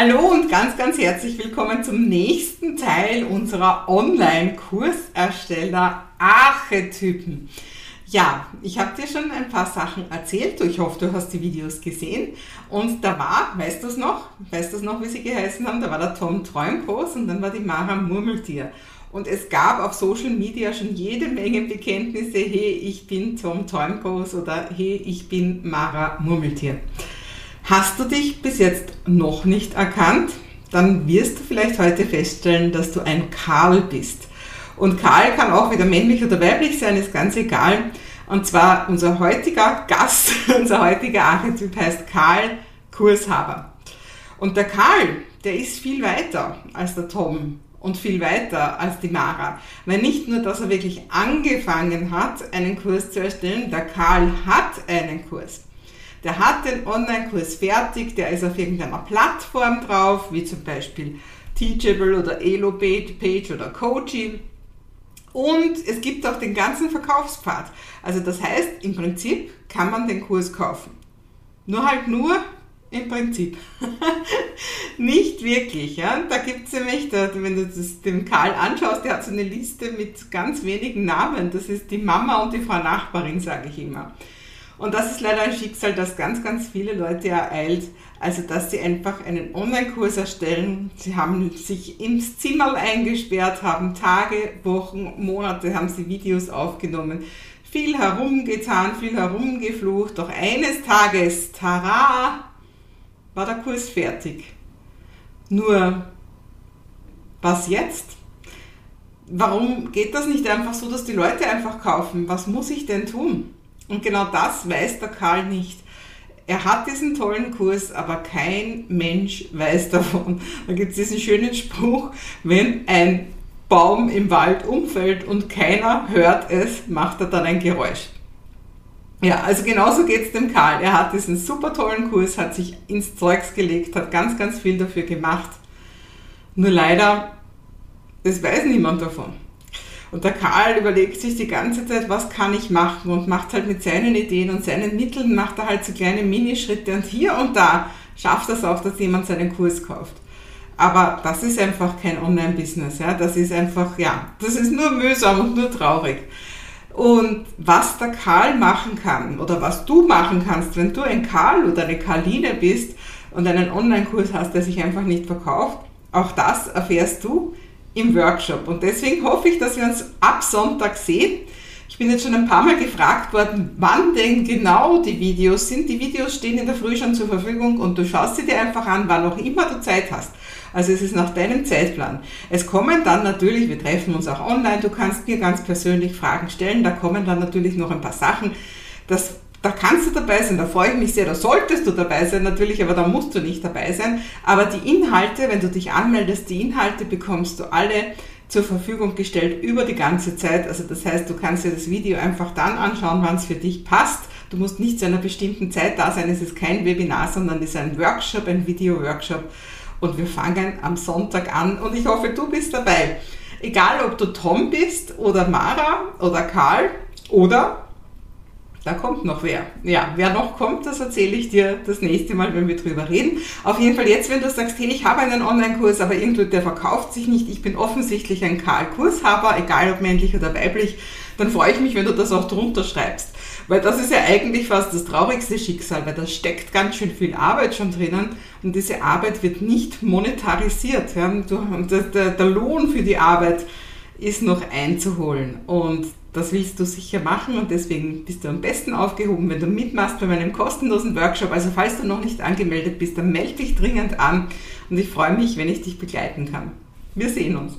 Hallo und ganz, ganz herzlich willkommen zum nächsten Teil unserer Online-Kursersteller Archetypen. Ja, ich habe dir schon ein paar Sachen erzählt. Ich hoffe, du hast die Videos gesehen. Und da war, weißt du es noch? Weißt du es noch, wie sie geheißen haben? Da war der Tom Träumkos und dann war die Mara Murmeltier. Und es gab auf Social Media schon jede Menge Bekenntnisse, hey, ich bin Tom Träumkos oder hey, ich bin Mara Murmeltier. Hast du dich bis jetzt noch nicht erkannt? Dann wirst du vielleicht heute feststellen, dass du ein Karl bist. Und Karl kann auch wieder männlich oder weiblich sein, ist ganz egal. Und zwar unser heutiger Gast, unser heutiger Archetyp heißt Karl Kurshaber. Und der Karl, der ist viel weiter als der Tom und viel weiter als die Mara. Weil nicht nur, dass er wirklich angefangen hat, einen Kurs zu erstellen, der Karl hat einen Kurs. Der hat den Online-Kurs fertig, der ist auf irgendeiner Plattform drauf, wie zum Beispiel Teachable oder Elo-Page oder Coaching. Und es gibt auch den ganzen Verkaufspfad. Also das heißt, im Prinzip kann man den Kurs kaufen. Nur halt nur im Prinzip. Nicht wirklich. Ja? Da gibt es nämlich, da, wenn du das dem Karl anschaust, der hat so eine Liste mit ganz wenigen Namen. Das ist die Mama und die Frau Nachbarin, sage ich immer. Und das ist leider ein Schicksal, das ganz, ganz viele Leute ereilt. Also, dass sie einfach einen Online-Kurs erstellen. Sie haben sich ins Zimmer eingesperrt, haben Tage, Wochen, Monate, haben sie Videos aufgenommen, viel herumgetan, viel herumgeflucht. Doch eines Tages, tara, war der Kurs fertig. Nur, was jetzt? Warum geht das nicht einfach so, dass die Leute einfach kaufen? Was muss ich denn tun? Und genau das weiß der Karl nicht. Er hat diesen tollen Kurs, aber kein Mensch weiß davon. Da gibt es diesen schönen Spruch, wenn ein Baum im Wald umfällt und keiner hört es, macht er dann ein Geräusch. Ja, also genauso geht es dem Karl. Er hat diesen super tollen Kurs, hat sich ins Zeugs gelegt, hat ganz, ganz viel dafür gemacht. Nur leider, es weiß niemand davon. Und der Karl überlegt sich die ganze Zeit, was kann ich machen und macht halt mit seinen Ideen und seinen Mitteln, macht er halt so kleine Minischritte und hier und da schafft es auch, dass jemand seinen Kurs kauft. Aber das ist einfach kein Online-Business, ja. Das ist einfach, ja, das ist nur mühsam und nur traurig. Und was der Karl machen kann oder was du machen kannst, wenn du ein Karl oder eine Karline bist und einen Online-Kurs hast, der sich einfach nicht verkauft, auch das erfährst du im Workshop. Und deswegen hoffe ich, dass wir uns ab Sonntag sehen. Ich bin jetzt schon ein paar Mal gefragt worden, wann denn genau die Videos sind. Die Videos stehen in der Früh schon zur Verfügung und du schaust sie dir einfach an, wann auch immer du Zeit hast. Also es ist nach deinem Zeitplan. Es kommen dann natürlich, wir treffen uns auch online, du kannst mir ganz persönlich Fragen stellen, da kommen dann natürlich noch ein paar Sachen. Das da kannst du dabei sein, da freue ich mich sehr, da solltest du dabei sein natürlich, aber da musst du nicht dabei sein. Aber die Inhalte, wenn du dich anmeldest, die Inhalte bekommst du alle zur Verfügung gestellt über die ganze Zeit. Also das heißt, du kannst dir das Video einfach dann anschauen, wann es für dich passt. Du musst nicht zu einer bestimmten Zeit da sein. Es ist kein Webinar, sondern es ist ein Workshop, ein Video-Workshop. Und wir fangen am Sonntag an und ich hoffe, du bist dabei. Egal, ob du Tom bist oder Mara oder Karl oder da kommt noch wer. Ja, wer noch kommt, das erzähle ich dir das nächste Mal, wenn wir drüber reden. Auf jeden Fall jetzt, wenn du sagst, hey, ich habe einen Online-Kurs, aber irgendwie der verkauft sich nicht, ich bin offensichtlich ein Karl-Kurshaber, egal ob männlich oder weiblich, dann freue ich mich, wenn du das auch drunter schreibst. Weil das ist ja eigentlich fast das traurigste Schicksal, weil da steckt ganz schön viel Arbeit schon drinnen und diese Arbeit wird nicht monetarisiert. Ja? Der, der Lohn für die Arbeit ist noch einzuholen und das willst du sicher machen und deswegen bist du am besten aufgehoben, wenn du mitmachst bei meinem kostenlosen Workshop. Also falls du noch nicht angemeldet bist, dann melde dich dringend an und ich freue mich, wenn ich dich begleiten kann. Wir sehen uns.